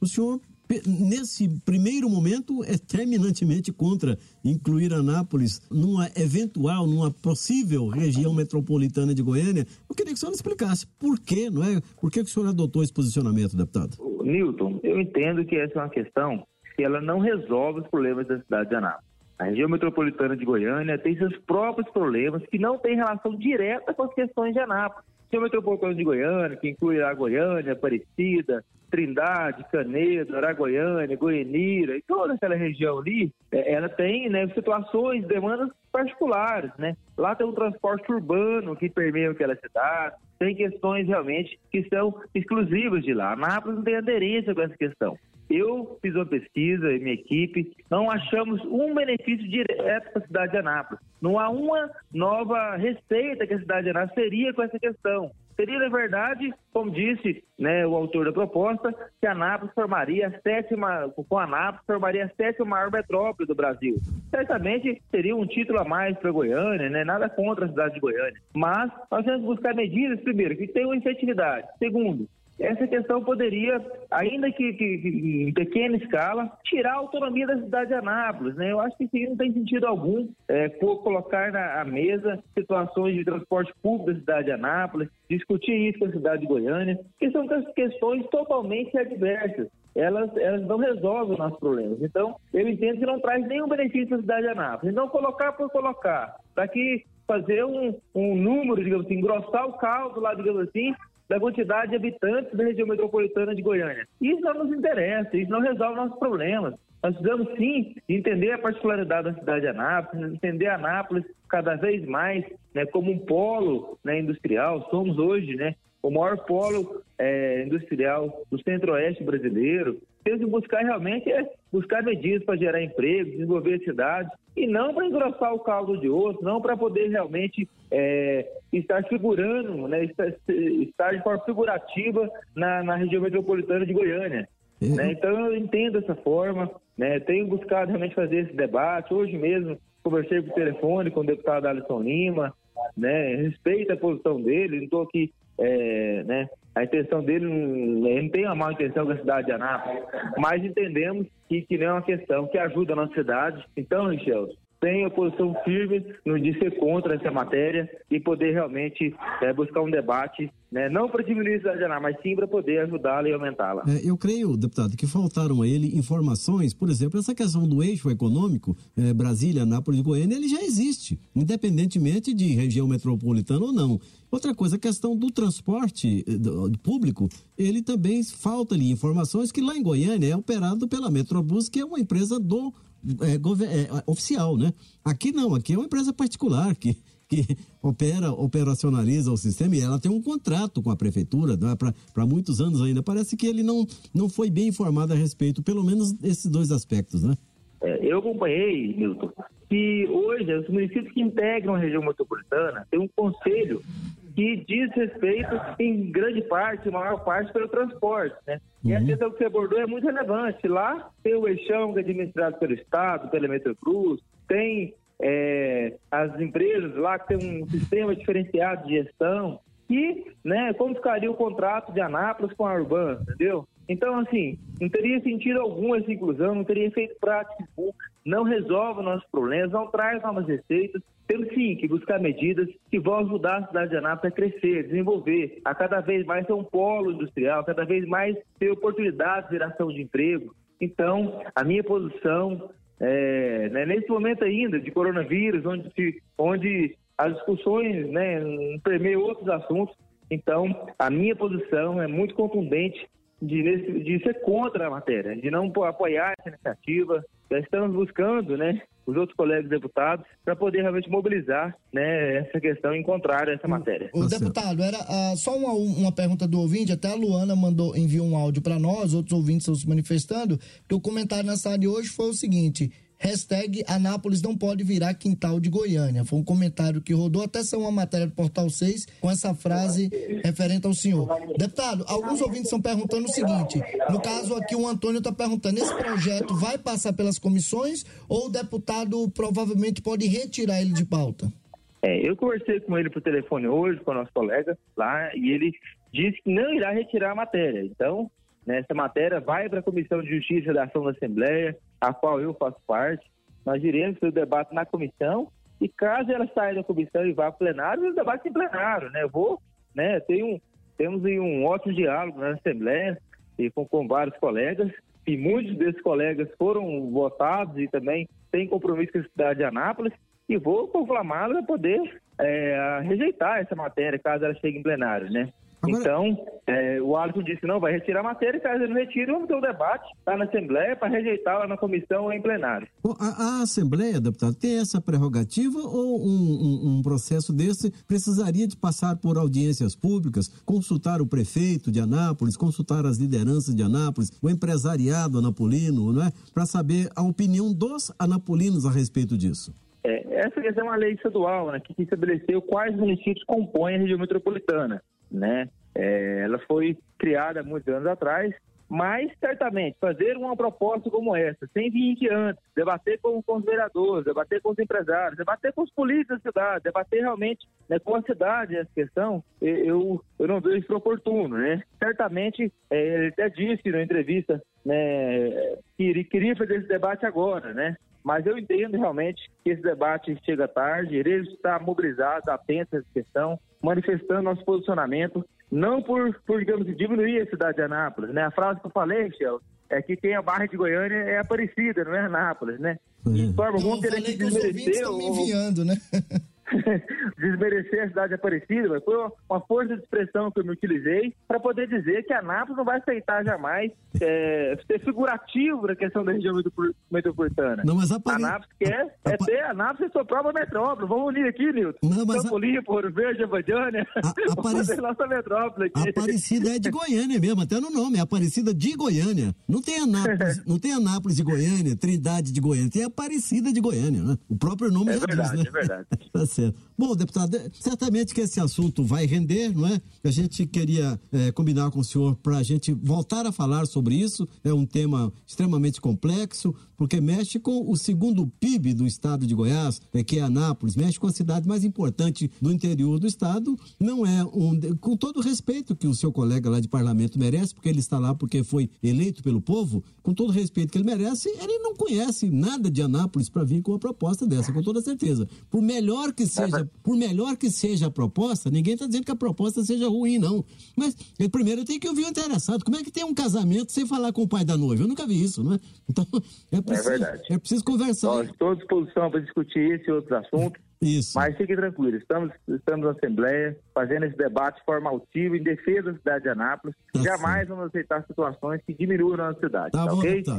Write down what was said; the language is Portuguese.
o senhor nesse primeiro momento, é terminantemente contra incluir Anápolis numa eventual, numa possível região metropolitana de Goiânia. Eu queria que o senhor explicasse por quê, não é? Por que, o senhor adotou esse posicionamento, deputado? Newton, eu entendo que essa é uma questão que ela não resolve os problemas da cidade de Anápolis. A região metropolitana de Goiânia tem seus próprios problemas que não têm relação direta com as questões de Anápolis. Região metropolitana de Goiânia, que inclui a Goiânia, Aparecida, Trindade, Canedo, Aragoiânia, Goianira e toda aquela região ali, é, ela tem né, situações, demandas particulares, né? Lá tem um transporte urbano que permeia aquela cidade, tem questões realmente que são exclusivas de lá. Nápoles não tem aderência com essa questão. Eu fiz uma pesquisa e minha equipe, não achamos um benefício direto para a cidade de Anápolis. Não há uma nova receita que a cidade de Anápolis teria com essa questão. Seria, na verdade, como disse né, o autor da proposta, que Anápolis formaria a sétima, com Anápolis, formaria a sétima maior metrópole do Brasil. Certamente seria um título a mais para Goiânia, né? nada contra a cidade de Goiânia. Mas nós temos que buscar medidas, primeiro, que tenham efetividade. Segundo, essa questão poderia, ainda que, que, que, em pequena escala, tirar a autonomia da cidade de Anápolis. Né? Eu acho que isso não tem sentido algum é, colocar na mesa situações de transporte público da cidade de Anápolis, discutir isso com a cidade de Goiânia, que são questões totalmente adversas. Elas, elas não resolvem os nossos problemas. Então, eu entendo que não traz nenhum benefício à cidade de Anápolis. Então, colocar por colocar, para que fazer um, um número, digamos assim, engrossar o caldo lá, digamos assim, da quantidade de habitantes da região metropolitana de Goiânia. Isso não nos interessa, isso não resolve nossos problemas. Nós precisamos sim entender a particularidade da cidade de Anápolis, entender Anápolis cada vez mais né, como um polo né, industrial. Somos hoje né, o maior polo é, industrial do centro-oeste brasileiro. Temos que buscar realmente é buscar medidas para gerar emprego, desenvolver a cidade, e não para engrossar o caldo de osso, não para poder realmente é, estar figurando, né, estar, estar, de forma figurativa na, na região metropolitana de Goiânia. Uhum. Né? Então eu entendo essa forma, né? tenho buscado realmente fazer esse debate. Hoje mesmo conversei por telefone com o deputado Alisson Lima, né? respeito a posição dele, não estou aqui é, né, a intenção dele ele não tem a má intenção com a cidade de Anápolis, mas entendemos que, que não é uma questão que ajuda a nossa cidade. Então, Michel, tem oposição firme no de ser contra essa matéria e poder realmente é, buscar um debate, né, não para diminuir a cidade mas sim para poder ajudá-la e aumentá-la. É, eu creio, deputado, que faltaram a ele informações, por exemplo, essa questão do eixo econômico, é, Brasília, Anápolis e Goiânia, ele já existe, independentemente de região metropolitana ou não. Outra coisa, a questão do transporte eh, do, do público, ele também falta ali informações que lá em Goiânia é operado pela Metrobus, que é uma empresa do é, é, oficial, né? Aqui não, aqui é uma empresa particular que, que opera, operacionaliza o sistema e ela tem um contrato com a prefeitura né, para muitos anos ainda. Parece que ele não, não foi bem informado a respeito, pelo menos esses dois aspectos, né? É, eu acompanhei, Milton, que hoje os municípios que integram a região metropolitana têm um conselho que diz respeito, em grande parte, maior parte, pelo transporte. Né? Uhum. E a uhum. questão que você abordou é muito relevante. Lá tem o eixão que é administrado pelo Estado, pela Metrocruz, tem é, as empresas lá que tem um sistema diferenciado de gestão. E, né, como ficaria o contrato de Anápolis com a Urbana, entendeu? Então, assim, não teria sentido algum essa inclusão, não teria efeito prático, não resolve nossos problemas, não traz novas receitas. Temos sim que buscar medidas que vão ajudar a cidade de Anápolis a crescer, desenvolver, a cada vez mais ser um polo industrial, cada vez mais ter oportunidades de geração de emprego. Então, a minha posição, é, né, nesse momento ainda de coronavírus, onde, se, onde as discussões né, permeiam outros assuntos, então a minha posição é muito contundente de, de ser contra a matéria, de não apoiar essa iniciativa. Já estamos buscando, né, os outros colegas deputados para poder realmente mobilizar, né, essa questão em contrário a essa matéria. O, deputado, era uh, só uma, uma pergunta do ouvinte, até a Luana mandou enviou um áudio para nós, outros ouvintes estão se manifestando, que o comentário na sala de hoje foi o seguinte: Hashtag Anápolis não pode virar quintal de Goiânia. Foi um comentário que rodou até são uma matéria do Portal 6 com essa frase referente ao senhor. Deputado, alguns ouvintes estão perguntando o seguinte: no caso aqui, o Antônio está perguntando: esse projeto vai passar pelas comissões ou o deputado provavelmente pode retirar ele de pauta? É, eu conversei com ele por telefone hoje, com o nosso colega lá, e ele disse que não irá retirar a matéria. Então? Essa matéria vai para a Comissão de Justiça da Ação da Assembleia, a qual eu faço parte. Nós iremos fazer o debate na comissão e caso ela saia da comissão e vá para o plenário, o debate em plenário, né? Eu vou, né? Tem um, temos um ótimo diálogo na Assembleia e com, com vários colegas e muitos desses colegas foram votados e também têm compromisso com a cidade de Anápolis e vou conclamá-lo a poder é, rejeitar essa matéria caso ela chegue em plenário, né? Agora... Então, é, o Alisson disse, não, vai retirar a matéria, e caso ele não retire, vamos ter um debate, está na Assembleia, para rejeitar lá na comissão ou em plenário. A, a, Assembleia, deputado, tem essa prerrogativa ou um, um, um, processo desse precisaria de passar por audiências públicas, consultar o prefeito de Anápolis, consultar as lideranças de Anápolis, o empresariado anapolino, não é? Para saber a opinião dos anapolinos a respeito disso? É, essa é uma lei estadual, né, que estabeleceu quais municípios compõem a região metropolitana né? É, ela foi criada muitos anos atrás, mas certamente fazer uma proposta como essa, sem vir antes, debater com, com, os vereadores, debater com os empresários, debater com os políticos da cidade, debater realmente né, com a cidade essa questão, eu, eu não vejo isso oportuno, né? Certamente, é, ele até disse na entrevista né, que queria fazer esse debate agora, né? Mas eu entendo realmente que esse debate chega tarde, ele está mobilizado, atento a essa questão, manifestando nosso posicionamento, não por, por digamos, diminuir a cidade de Anápolis, né? A frase que eu falei, Michel, é que quem é a barra de Goiânia é Aparecida, não é Anápolis, né? De uhum. forma alguma querer desmerecer... Os me enviando, né? desmerecer a cidade de Aparecida, mas foi uma força de expressão que eu me utilizei para poder dizer que a Anápolis não vai aceitar jamais é, ser figurativo na questão da região metropolitana. Não, mas Apare... A Anápolis quer é ter a Anápolis sua própria metrópole. Vamos unir aqui, Nilton. Não, mas Campo a... Limpo, Ouro Verde, Abadiânia. Aparec... nossa metrópole aqui. Aparecida é de Goiânia mesmo, até no nome, é Aparecida de Goiânia. Não tem Anápolis, não tem Anápolis de Goiânia, Trindade de Goiânia, tem Aparecida de Goiânia, né? O próprio nome é já verdade, diz, né? É verdade, tá Bom, deputado, certamente que esse assunto vai render, não é? A gente queria é, combinar com o senhor para a gente voltar a falar sobre isso. É um tema extremamente complexo, porque mexe com o segundo PIB do estado de Goiás, é, que é Anápolis, mexe com a cidade mais importante do interior do estado. Não é um. Com todo o respeito que o seu colega lá de parlamento merece, porque ele está lá porque foi eleito pelo povo, com todo o respeito que ele merece, ele não conhece nada de Anápolis para vir com uma proposta dessa, com toda certeza. Por melhor que seja, por melhor que seja a proposta, ninguém está dizendo que a proposta seja ruim, não. Mas ele, primeiro tem que ouvir o interessado. Como é que tem um casamento sem falar com o pai da noiva? Eu nunca vi isso, não é? Então, é preciso, é. É preciso conversar. Nós estou à disposição para discutir esse e outros assuntos. Isso. Mas fique tranquilo, estamos, estamos na Assembleia fazendo esse debate de forma altiva em defesa da cidade de Anápolis. Tá Jamais certo. vamos aceitar situações que diminuam a nossa cidade. Tá, tá bom, ok? Deputado.